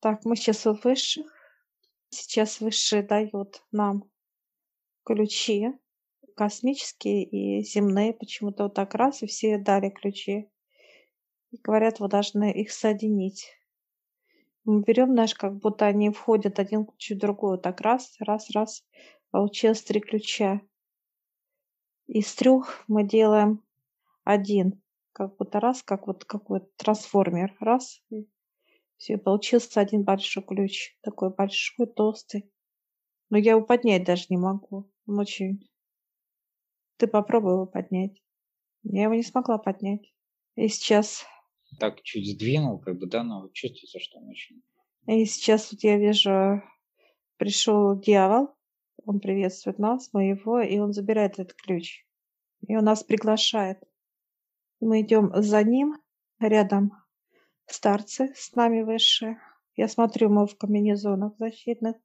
Так, мы сейчас у высших. Сейчас высшие дают нам ключи космические и земные. Почему-то вот так раз, и все дали ключи. И говорят, вы должны их соединить. Мы берем, знаешь, как будто они входят один ключ в другой. Вот так раз, раз, раз. Получилось три ключа. Из трех мы делаем один. Как будто раз, как вот какой-то трансформер. Раз. Все, получился один большой ключ. Такой большой, толстый. Но я его поднять даже не могу. Он очень... Ты попробуй его поднять. Я его не смогла поднять. И сейчас так чуть сдвинул, как бы, да, но чувствуется, что он очень... И сейчас вот я вижу, пришел дьявол, он приветствует нас, мы его, и он забирает этот ключ. И он нас приглашает. Мы идем за ним, рядом старцы с нами выше. Я смотрю, мы в комбинезонах защитных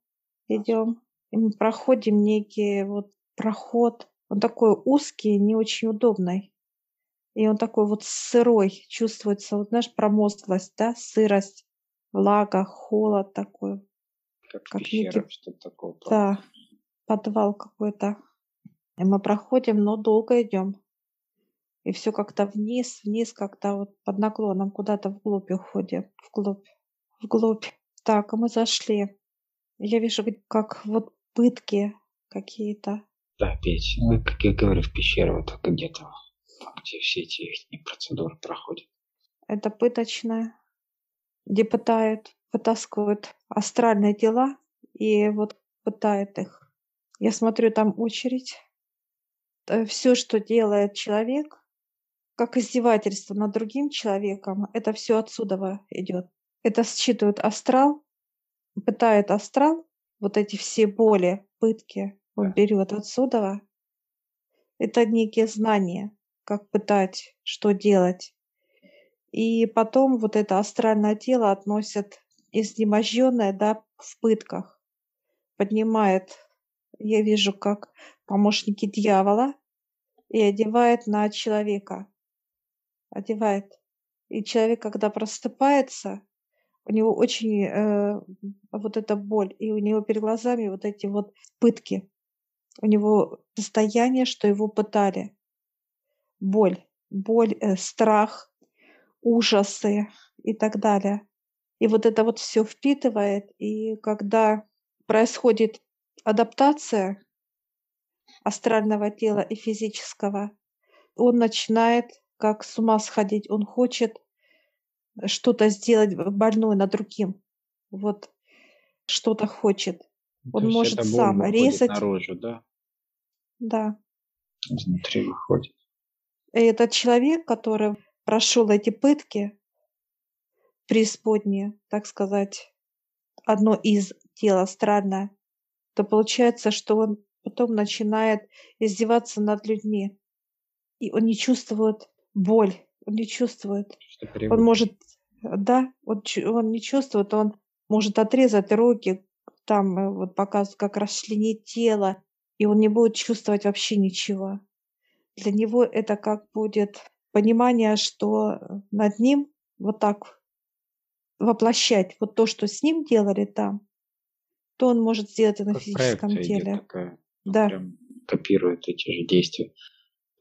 идем. И мы проходим некий вот проход. Он такой узкий, не очень удобный. И он такой вот сырой, чувствуется, вот знаешь, промозглость, да, сырость, влага, холод такой. Как, как пещера, некий... что-то такое. Да, подвал какой-то. И мы проходим, но долго идем. И все как-то вниз, вниз, как-то вот под наклоном куда-то вглубь уходим, вглубь, вглубь. Так, а мы зашли. Я вижу, как вот пытки какие-то. Да, Петь, ну, как я говорю, в пещере вот где-то где все эти их процедуры проходят. Это пыточная, где пытают, вытаскивают астральные тела и вот пытают их. Я смотрю, там очередь. Э, все, что делает человек, как издевательство над другим человеком, это все отсюда идет. Это считывают астрал, пытает астрал, вот эти все боли, пытки, он берет отсюда. Это некие знания как пытать, что делать. И потом вот это астральное тело относят изнеможенное, да, в пытках. Поднимает, я вижу, как помощники дьявола, и одевает на человека. Одевает. И человек, когда просыпается, у него очень э, вот эта боль, и у него перед глазами вот эти вот пытки. У него состояние, что его пытали боль, боль, э, страх, ужасы и так далее. И вот это вот все впитывает, и когда происходит адаптация астрального тела и физического, он начинает как с ума сходить, он хочет что-то сделать больное над другим. Вот что-то хочет. Он может сам резать. наружу, да? Да. Изнутри выходит. И этот человек, который прошел эти пытки, преисподние, так сказать, одно из тел астральное, то получается, что он потом начинает издеваться над людьми. И он не чувствует боль, он не чувствует. Он может, да, он, он не чувствует, он может отрезать руки, там э, вот показывают, как расчленить тело, и он не будет чувствовать вообще ничего для него это как будет понимание, что над ним вот так воплощать вот то, что с ним делали там, то он может сделать и на как физическом теле. Такая, да. Прям копирует эти же действия.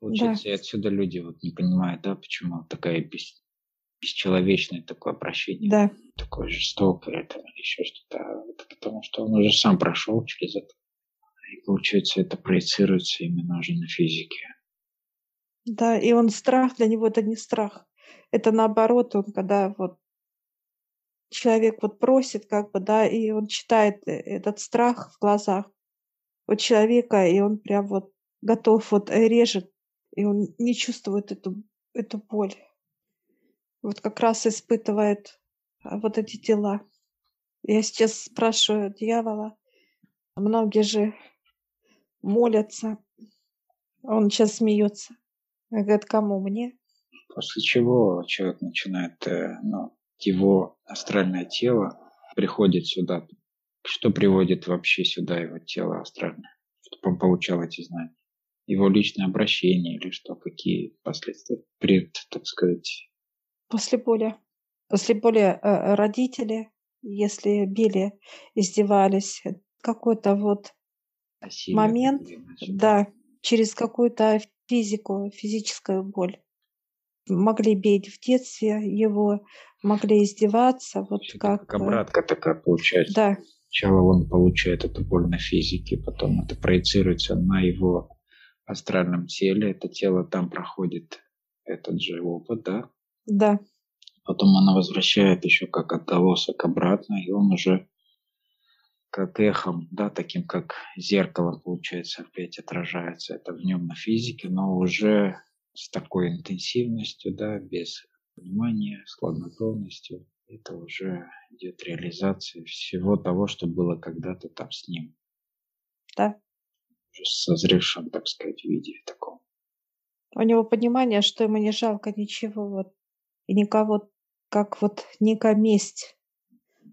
Получается, да. и отсюда люди вот не понимают, да, почему такая бес, бесчеловечное такое обращение, да. такое жестокое, это, еще что-то. Это потому что он уже сам прошел через это. И получается, это проецируется именно уже на физике. Да, и он страх, для него это не страх. Это наоборот, он когда вот человек вот просит, как бы, да, и он читает э, этот страх в глазах у человека, и он прям вот готов, вот э, режет, и он не чувствует эту, эту боль. Вот как раз испытывает а, вот эти дела. Я сейчас спрашиваю дьявола, многие же молятся, он сейчас смеется. Говорит, кому? Мне? После чего человек начинает, э, ну, его астральное тело приходит сюда. Что приводит вообще сюда его тело астральное? Чтобы он получал эти знания. Его личное обращение или что? Какие последствия? Пред, так сказать. После боли. После боли э, родители, если били, издевались, э, какой-то вот Насилие момент, да, через какую-то физику, физическую боль. Могли бить в детстве его, могли издеваться, вот Всё-таки как, как э, обратка такая получается. да, Сначала он получает эту боль на физике, потом это проецируется на его астральном теле. Это тело там проходит этот же опыт, да. да, Потом она возвращает еще как отголосок обратно, и он уже как эхом, да, таким как зеркало, получается, опять отражается это в нем на физике, но уже с такой интенсивностью, да, без внимания, с хладнокровностью. Это уже идет реализация всего того, что было когда-то там с ним. да. Уже созревшем, так сказать, виде таком. У него понимание, что ему не жалко ничего вот и никого, как вот некая месть,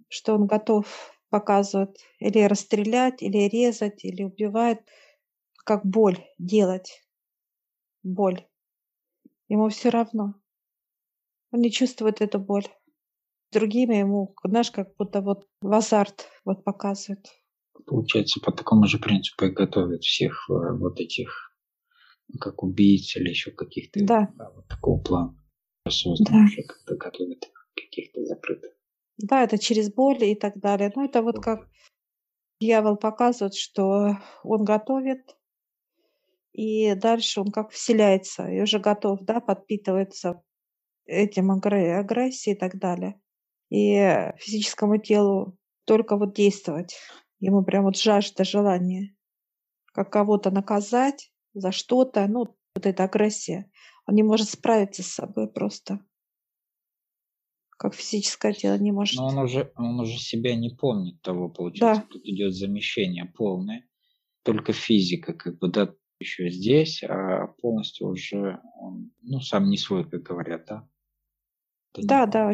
что он готов показывать или расстрелять, или резать, или убивать, как боль делать. Боль. Ему все равно. Он не чувствует эту боль. Другими ему, знаешь, как будто вот в азарт вот показывают. Получается, по такому же принципу и готовят всех э, вот этих, как убийц или еще каких-то Да, вот такого плана. Осознанно да. как-то готовят их каких-то закрытых. Да, это через боль и так далее. Ну, это вот как дьявол показывает, что он готовит, и дальше он как вселяется, и уже готов, да, подпитывается этим агре- агрессией и так далее. И физическому телу только вот действовать. Ему прям вот жажда желания. Как кого-то наказать за что-то, ну, вот эта агрессия. Он не может справиться с собой просто. Как физическое тело не может. Но он уже, он уже себя не помнит того, получается. Да, Тут идет замещение полное. Только физика, как бы, да, еще здесь, а полностью уже он, ну, сам не свой, как говорят, да? Это да, да,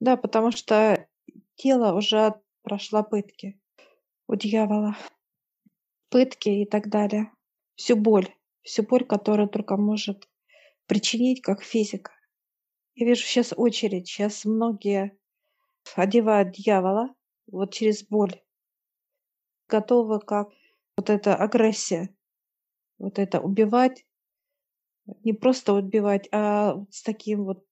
да, потому что тело уже прошла пытки у дьявола. Пытки и так далее. Всю боль. Всю боль, которую только может причинить как физика. Я вижу сейчас очередь. Сейчас многие одевают дьявола вот через боль. Готовы как вот эта агрессия. Вот это убивать. Не просто убивать, а с таким вот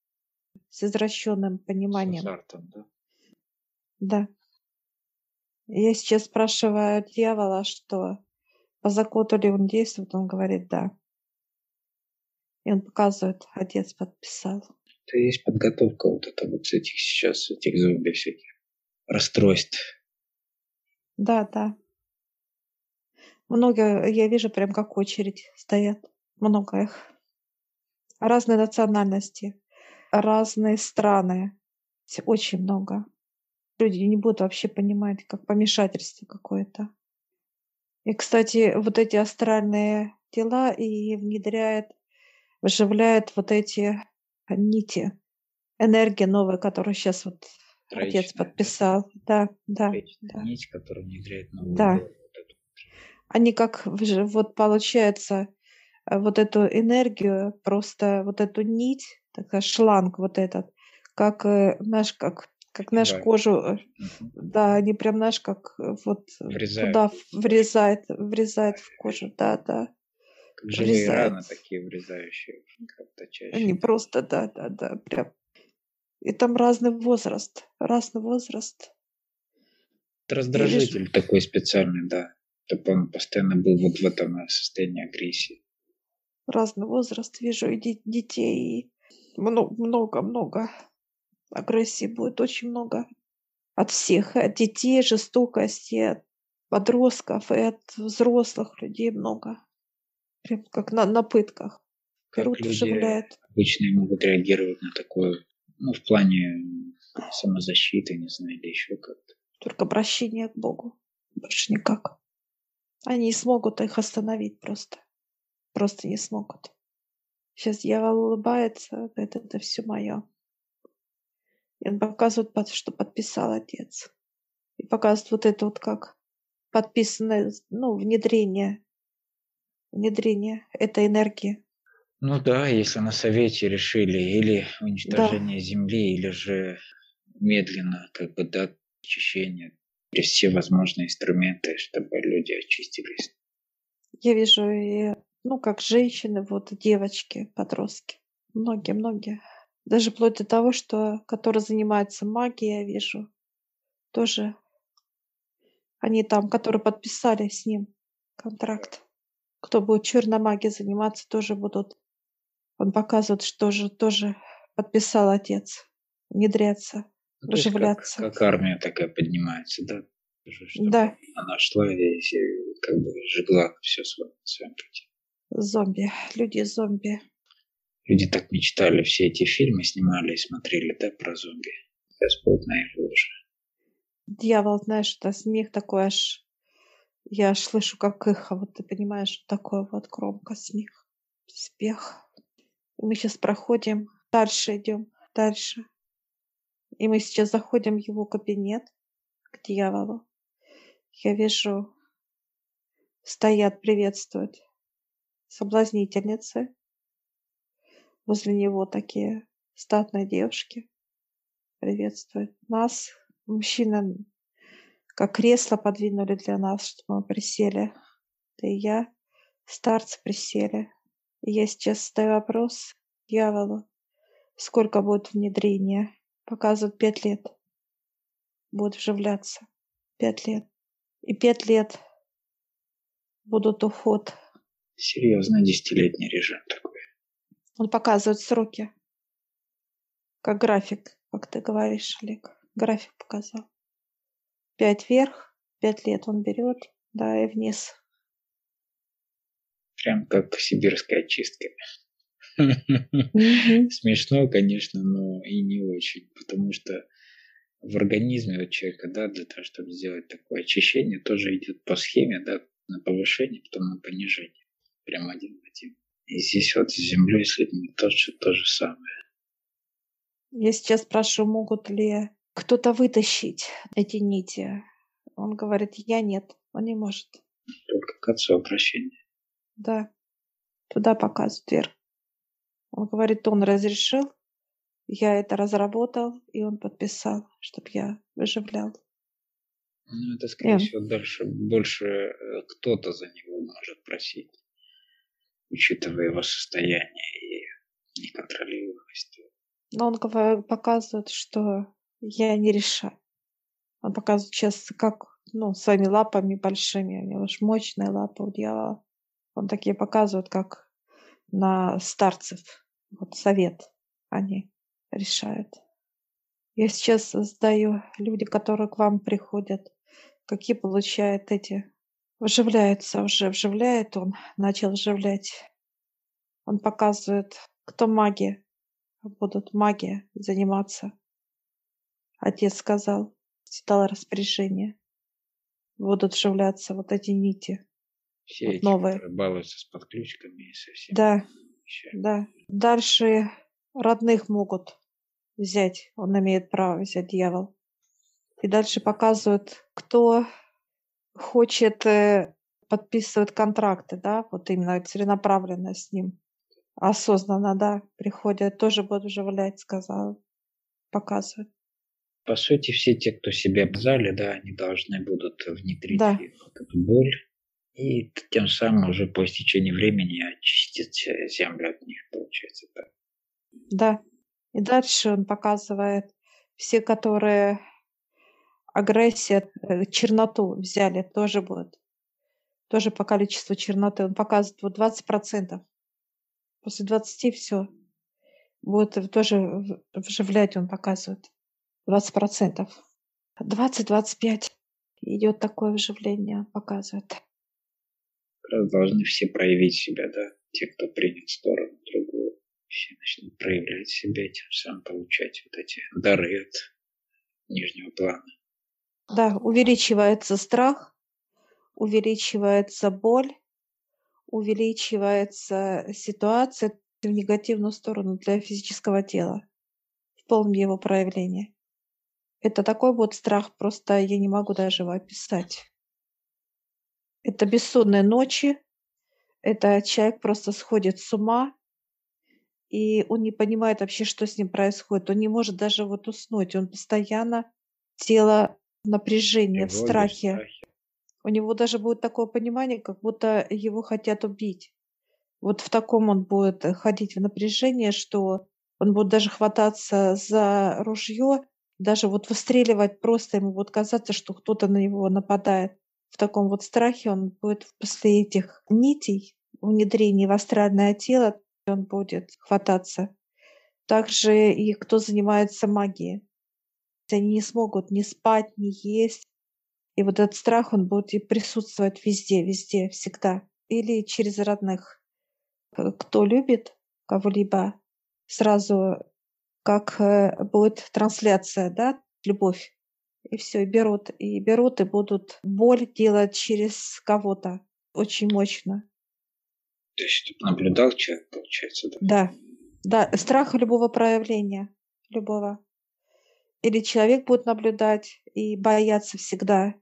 с извращенным С пониманием. азартом, да? Да. Я сейчас спрашиваю дьявола, что по закону ли он действует, он говорит да. И он показывает, отец подписал. Это есть подготовка вот это вот этих сейчас, этих зомби всяких расстройств. Да, да. Много, я вижу прям как очередь стоят. Много их. Разные национальности, разные страны. Очень много. Люди не будут вообще понимать, как помешательство какое-то. И, кстати, вот эти астральные тела и внедряет, выживляет вот эти нити, энергия новая, которую сейчас вот отец Троичная, да? подписал. Да, да, Троичная да. нить, которая внедряет новую Да. Вот эту. Они как вот получается э, вот эту энергию, просто вот этую нить, такая шланг вот этот, как э, наш, как, как наш Февраль. кожу, э, да, они прям наш, как э, вот Врезают. туда врезает, врезает в кожу, да, да, Как живые врезает. раны такие врезающие как-то чаще. Они просто, да, да, да, прям. И там разный возраст, разный возраст. Это раздражитель такой специальный, да. Чтобы он постоянно был вот в этом э, состоянии агрессии. разный возраст, вижу и де- детей, и много-много агрессии будет, очень много. От всех, от детей, жестокости, от подростков, и от взрослых людей много. Прям как на, на пытках. Как Берут, люди вживляют. обычно могут реагировать на такое, ну, в плане самозащиты, не знаю, или еще как-то. Только обращение к Богу. Больше никак. Они не смогут их остановить просто. Просто не смогут. Сейчас дьявол улыбается, говорит, это все мое. И он показывает, что подписал отец. И показывает вот это вот как подписанное, ну, внедрение, внедрение этой энергии. Ну да, если на совете решили или Да, уничтожение Земли, или же медленно, как бы, да, очищение, все возможные инструменты, чтобы люди очистились. Я вижу и, ну, как женщины, вот девочки, подростки, многие-многие. Даже вплоть до того, что которые занимаются магией, я вижу, тоже они там, которые подписали с ним контракт. Кто будет черной магией заниматься, тоже будут. Он показывает, что же тоже подписал отец. Внедряться, ну, вживляться. Как, как армия такая поднимается, да? Чтобы да. Она шла и как бы жгла все своем, своем пути. Зомби. Люди-зомби. Люди так мечтали, все эти фильмы снимали и смотрели, да, про зомби. Господь на их уже. Дьявол, знаешь, это смех такой аж... Я аж слышу, как эхо, вот ты понимаешь, такой вот громко смех, спех. Мы сейчас проходим, дальше идем, дальше. И мы сейчас заходим в его кабинет к дьяволу. Я вижу, стоят приветствовать соблазнительницы. Возле него такие статные девушки приветствуют нас. Мужчина как кресло подвинули для нас, чтобы мы присели. Ты и я, старцы, присели. И я сейчас задаю вопрос дьяволу. Сколько будет внедрения? Показывают пять лет. Будет вживляться. Пять лет. И пять лет будут уход. Серьезно, десятилетний режим такой. Он показывает сроки. Как график, как ты говоришь, Олег. График показал. Пять вверх, пять лет он берет, да, и вниз. Прям как сибирская чистка. Смешно, конечно, но и не очень, потому что в организме у человека, да, для того, чтобы сделать такое очищение, тоже идет по схеме, да, на повышение, потом на понижение. Прям один в один. И здесь вот с землей, с людьми тоже то же самое. Я сейчас спрашиваю, могут ли кто-то вытащить эти нити. Он говорит, я нет, он не может. Только к отцу обращение. Да, туда показывает вверх. Он говорит, он разрешил, я это разработал, и он подписал, чтобы я выживлял. Ну, это, скорее yeah. всего, дальше больше э, кто-то за него может просить, учитывая его состояние и неконтролируемость. Но он показывает, что я не решаю. Он показывает сейчас, как, ну, своими лапами большими, у него же мощные лапы у дьявола. Он такие показывает, как на старцев. Вот совет они решают. Я сейчас создаю люди, которые к вам приходят, какие получают эти, вживляются уже, вживляет он, начал вживлять. Он показывает, кто маги, будут маги заниматься. Отец сказал, дал распоряжение. Будут вживляться вот эти нити. Все вот эти, новые. балуются с подключками и совсем. Да, да. Дальше родных могут взять. Он имеет право взять дьявол. И дальше показывают, кто хочет э, подписывать контракты, да, вот именно целенаправленно с ним. Осознанно, да, приходят, тоже будут вживлять, сказал, показывают. По сути, все те, кто себя обзали, да, они должны будут внедрить да. эту боль и тем самым уже по истечении времени очистить землю от них, получается так. Да. И дальше он показывает все, которые агрессия, э, черноту взяли, тоже будет. Тоже по количеству черноты. Он показывает вот 20%. После 20 все. Будет тоже вживлять, он показывает. 20%. 20-25 идет такое вживление, показывает. Должны все проявить себя, да, те, кто принял сторону другую, все начнут проявлять себя, тем самым получать вот эти дары от нижнего плана. Да, увеличивается страх, увеличивается боль, увеличивается ситуация в негативную сторону для физического тела в полном его проявлении. Это такой вот страх, просто я не могу даже его описать. Это бессонные ночи, это человек просто сходит с ума, и он не понимает вообще, что с ним происходит. Он не может даже вот уснуть, он постоянно тело в напряжении, в страхе. страхе. У него даже будет такое понимание, как будто его хотят убить. Вот в таком он будет э, ходить в напряжение, что он будет даже хвататься за ружье, даже вот выстреливать просто ему будет казаться, что кто-то на него нападает. В таком вот страхе он будет после этих нитей, внедрений в астральное тело, он будет хвататься. Также и кто занимается магией. Они не смогут ни спать, ни есть. И вот этот страх, он будет и присутствовать везде, везде, всегда. Или через родных. Кто любит кого-либо, сразу как э, будет трансляция, да, любовь. И все, и берут, и берут, и будут боль делать через кого-то. Очень мощно. То есть, чтобы наблюдал человек, получается, да? Да. Да, страх любого проявления, любого. Или человек будет наблюдать и бояться всегда,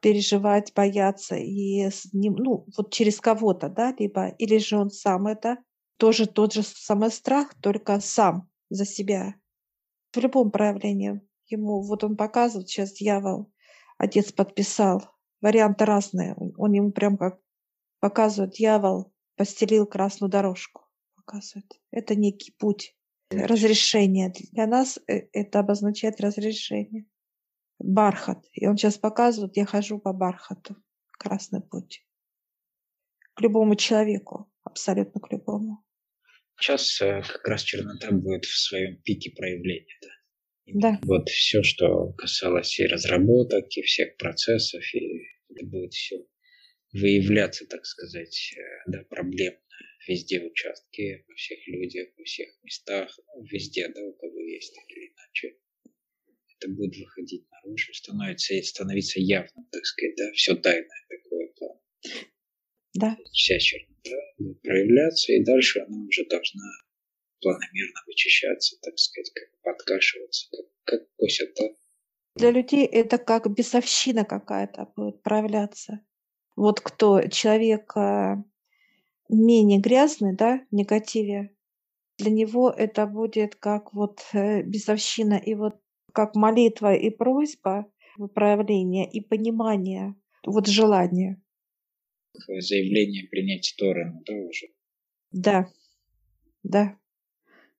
переживать, бояться, и с ним, ну, вот через кого-то, да, либо, или же он сам это, тоже тот же самый страх, только сам за себя. В любом проявлении ему, вот он показывает сейчас дьявол, отец подписал, варианты разные, он ему прям как показывает, дьявол постелил красную дорожку, показывает. Это некий путь разрешения. Для нас э, это обозначает разрешение. Бархат. И он сейчас показывает, я хожу по бархату. Красный путь. К любому человеку. Абсолютно к любому. Сейчас э, как раз чернота будет в своем пике проявления. Да? Да. Вот все, что касалось и разработок, и всех процессов, и это будет все выявляться, так сказать, э, да, проблемно везде в участке, во всех людях, во всех местах, везде, да, у кого есть так или иначе. Это будет выходить наружу, становится, становиться явным, так сказать, да, все тайное такое план. Да. Вся чернота будет проявляться, и дальше она уже должна планомерно вычищаться, так сказать, как подкашиваться, как, как косят, да? Для людей это как бесовщина какая-то будет проявляться. Вот кто человек а, менее грязный, да, в негативе, для него это будет как вот э, бесовщина и вот как молитва и просьба проявления и понимание, вот желание. Заявление принять сторону, да, уже? Да, да.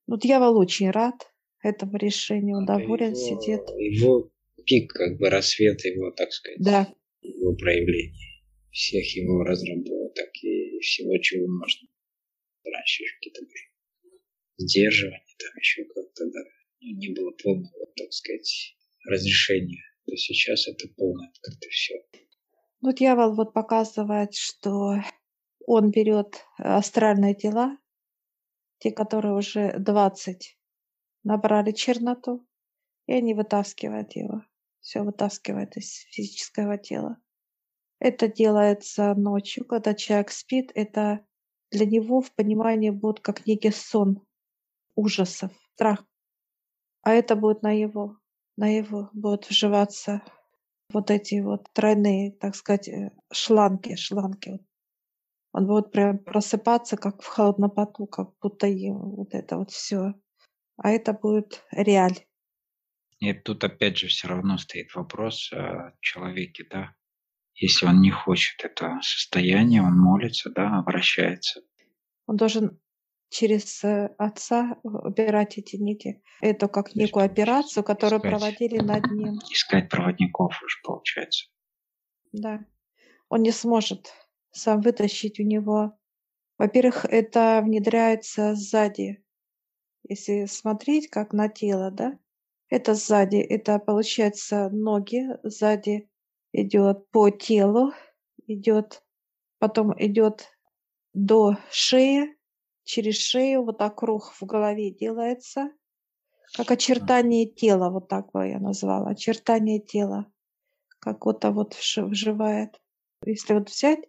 Ну, дьявол очень рад этому решению, он доволен, его, сидит. Его пик, как бы рассвет его, так сказать, да. его проявлений, всех его разработок всего, чего можно. Раньше какие-то были сдерживания, там еще как-то, да, ну, не было полного, так сказать, разрешения. То сейчас это полное открыто все. Ну, дьявол вот показывает, что он берет астральные тела, те, которые уже 20 набрали черноту, и они вытаскивают его. Все вытаскивают из физического тела. Это делается ночью, когда человек спит. Это для него в понимании будет как некий сон ужасов, страх. А это будет на его, на его будут вживаться вот эти вот тройные, так сказать, э, шланги, шланги. Он будет прям просыпаться, как в холодном поту, как будто ему вот это вот все. А это будет реаль. И тут опять же все равно стоит вопрос о человеке, да, если он не хочет это состояние, он молится, да, обращается. Он должен через э, отца убирать эти нити. Это как некую операцию, которую искать, проводили над ним. Искать проводников уж получается. Да. Он не сможет сам вытащить у него. Во-первых, это внедряется сзади. Если смотреть как на тело, да, это сзади, это получается ноги сзади идет по телу, идет, потом идет до шеи, через шею вот так круг в голове делается, как очертание тела, вот так бы я назвала, очертание тела, как вот-то вот вживает. Если вот взять,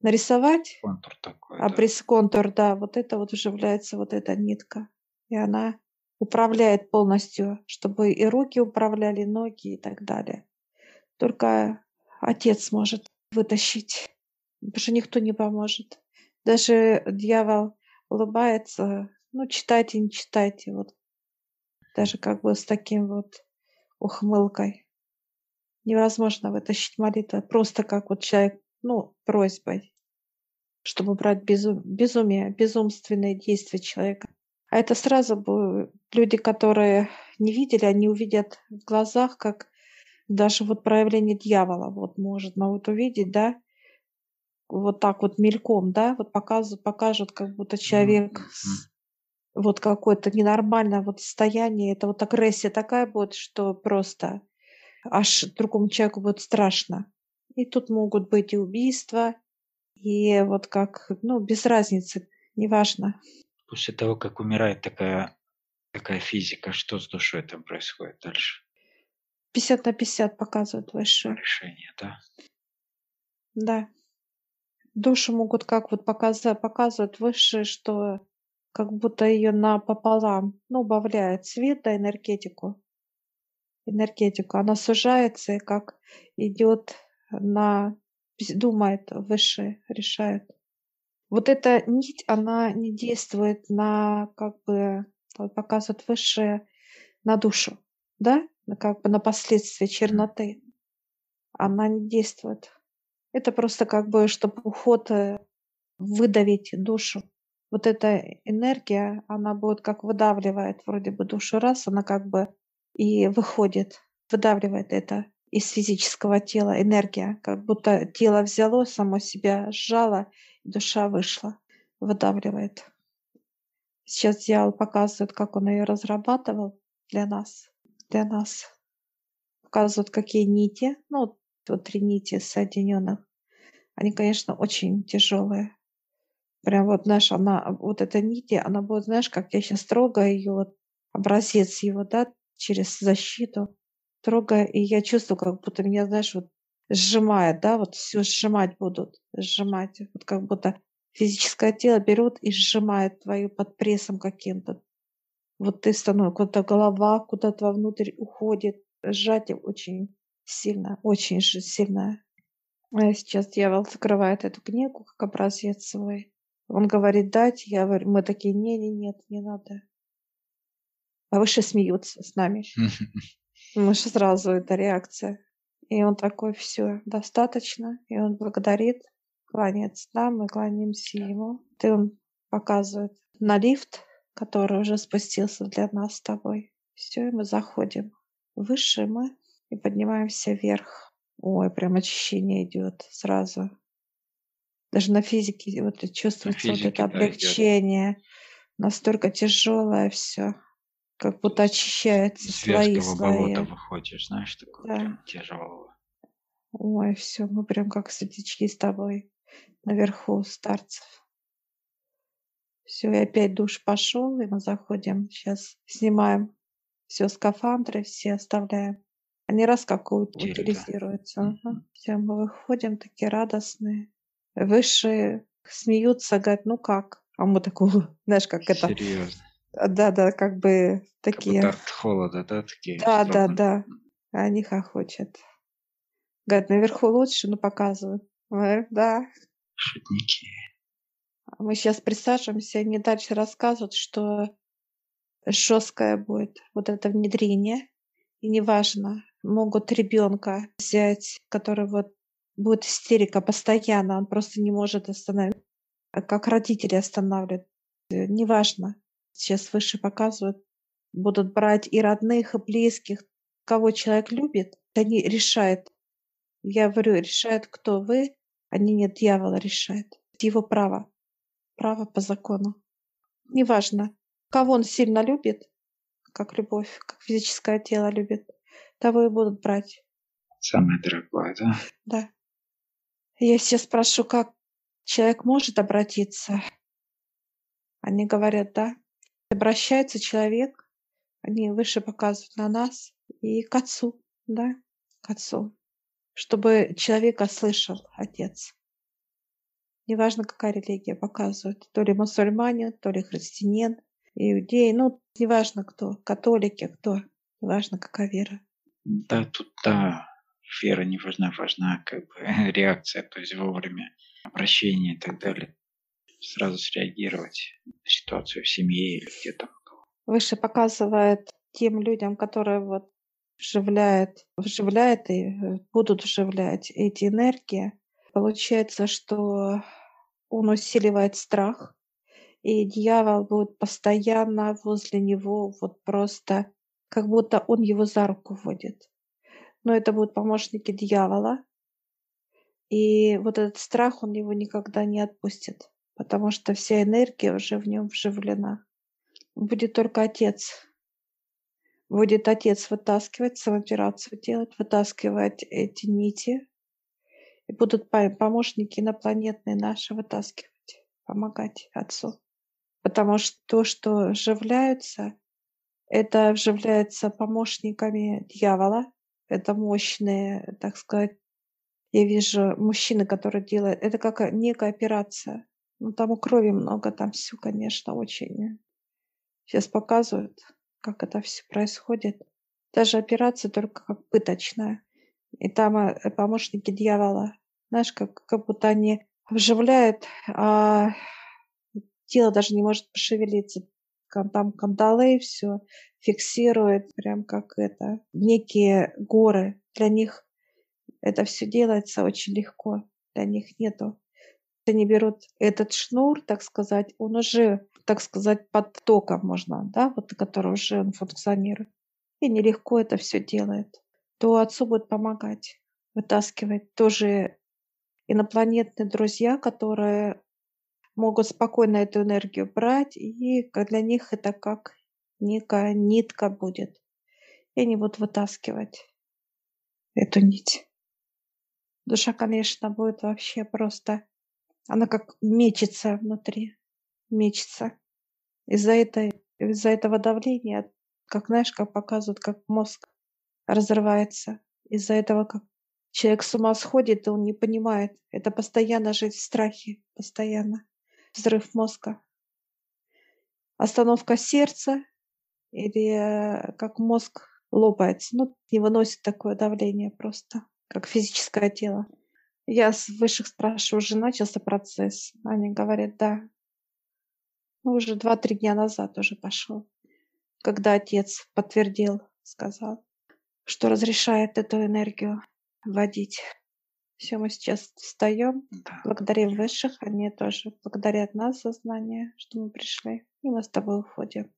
нарисовать, контур такой, а да. пресс-контур, да, вот это вот вживляется вот эта нитка, и она управляет полностью, чтобы и руки управляли, ноги и так далее. Только отец может вытащить, потому что никто не поможет. Даже дьявол улыбается, ну, читайте, не читайте, вот. Даже как бы с таким вот ухмылкой. Невозможно вытащить молитву. Просто как вот человек, ну, просьбой, чтобы брать безу- безумие, безумственные действия человека. А это сразу бы люди, которые не видели, они увидят в глазах, как даже вот проявление дьявола вот может на вот увидеть, да, вот так вот мельком, да, вот покажут, покажут, как будто человек вот какое-то ненормальное вот состояние, это вот агрессия такая будет, что просто аж другому человеку будет страшно. И тут могут быть и убийства, и вот как, ну, без разницы, неважно. После того, как умирает такая, такая физика, что с душой там происходит дальше? 50 на 50 показывают высшее. Решение, да? Да. Душу могут как вот показать, показывают высшее, что как будто ее напополам, ну, убавляет цвет, да, энергетику энергетику. Она сужается и как идет на думает выше, решает. Вот эта нить, она не действует на, как бы, показывает высшее на душу, да, как бы на последствия черноты. Она не действует. Это просто как бы, чтобы уход э, выдавить душу. Вот эта энергия, она будет как выдавливает вроде бы душу раз, она как бы и выходит, выдавливает это из физического тела энергия, как будто тело взяло, само себя сжало, душа вышла, выдавливает. Сейчас дьявол показывает, как он ее разрабатывал для нас, для нас. Показывает, какие нити, ну, вот три нити соединенных. Они, конечно, очень тяжелые. Прям вот, знаешь, она, вот эта нити, она будет, знаешь, как я сейчас трогаю ее, вот, образец его, да, через защиту, трогая, и я чувствую, как будто меня, знаешь, вот сжимает, да, вот все сжимать будут, сжимать, вот как будто физическое тело берут и сжимает твою под прессом каким-то. Вот ты становишься, куда-то голова куда-то вовнутрь уходит, сжатие очень сильно, очень же сильное. А сейчас дьявол закрывает эту книгу как образец свой. Он говорит дать, я говорю, мы такие, не, не, нет, не надо а выше смеются с нами. Мы же сразу это реакция. И он такой, все, достаточно. И он благодарит, кланяется нам, мы кланяемся ему. И он показывает на лифт, который уже спустился для нас с тобой. Все, и мы заходим выше мы и поднимаемся вверх. Ой, прям очищение идет сразу. Даже на физике вот чувствуется физике, вот это облегчение. Да, Настолько тяжелое все как будто очищается слои слои. болота выходишь, знаешь, такое да. прям тяжелого. Ой, все, мы прям как светлячки с тобой наверху старцев. Все, и опять душ пошел, и мы заходим. Сейчас снимаем все скафандры, все оставляем. Они раз как утилизируются. Ага. Все, мы выходим такие радостные. Высшие смеются, говорят, ну как? А мы такого, знаешь, как Серьезно? это да, да, как бы такие. Как от холода, да, такие? Да, да, да. Они хохочут. Говорят, наверху лучше, но показывают. Да. Шутники. Мы сейчас присаживаемся, мне дальше рассказывают, что жесткое будет вот это внедрение. И неважно, могут ребенка взять, который вот будет истерика постоянно, он просто не может остановить, как родители останавливают. Неважно, сейчас выше показывают, будут брать и родных, и близких, кого человек любит, они решают. Я говорю, решает кто вы, не нет, дьявол решает. Это его право. Право по закону. Неважно, кого он сильно любит, как любовь, как физическое тело любит, того и будут брать. Самое дорогое, да? Да. Я сейчас спрошу, как человек может обратиться. Они говорят, да. Обращается человек, они выше показывают на нас, и к Отцу, да, к Отцу, чтобы человека слышал Отец. Неважно, какая религия показывает, то ли мусульманин, то ли христианин, иудей, ну, неважно кто, католики, кто, неважно, какая вера. Да, тут да, вера не важна, важна как бы реакция, то есть вовремя обращение и так далее сразу среагировать на ситуацию в семье или где-то. Выше показывает тем людям, которые вот вживляет, вживляет и э, будут вживлять эти энергии, получается, что он усиливает страх, и дьявол будет постоянно возле него, вот просто как будто он его за руку водит. Но это будут помощники дьявола, и вот этот страх, он его никогда не отпустит, потому что вся энергия уже в нем вживлена. Будет только отец. Будет отец вытаскивать, самооперацию делать, вытаскивать эти нити. И будут помощники инопланетные наши вытаскивать, помогать отцу. Потому что то, что вживляются, это вживляется помощниками дьявола. Это мощные, так сказать, я вижу мужчины, которые делают, это как некая операция. Ну, там у крови много, там все, конечно, очень. Сейчас показывают, как это все происходит. Даже операция только как пыточная. И там э, помощники дьявола. Знаешь, как, как будто они вживляют, а тело даже не может пошевелиться. Там кандалы все фиксирует, прям как это, некие горы. Для них это все делается очень легко. Для них нету. Они берут этот шнур, так сказать, он уже, так сказать, под током можно, да, вот который уже он функционирует. И нелегко это все делает. То отцу будет помогать, вытаскивать тоже инопланетные друзья, которые могут спокойно эту энергию брать, и для них это как некая нитка будет. И они будут вытаскивать эту нить. Душа, конечно, будет вообще просто... Она как мечется внутри. Мечется. Из-за этой, из-за этого давления, как знаешь, как показывают, как мозг разрывается. Из-за этого, как человек с ума сходит, и он не понимает. Это постоянно жить в страхе. Постоянно. Взрыв мозга. Остановка сердца или э, как мозг лопается. Ну, не выносит такое давление просто как физическое тело. Я с высших спрашиваю, уже начался процесс? Они говорят, да. Ну, уже два-три дня назад уже пошел, когда отец подтвердил, сказал, что разрешает эту энергию вводить. Все, мы сейчас встаем, да. благодарим высших, они тоже благодарят нас за знание, что мы пришли, и мы с тобой уходим.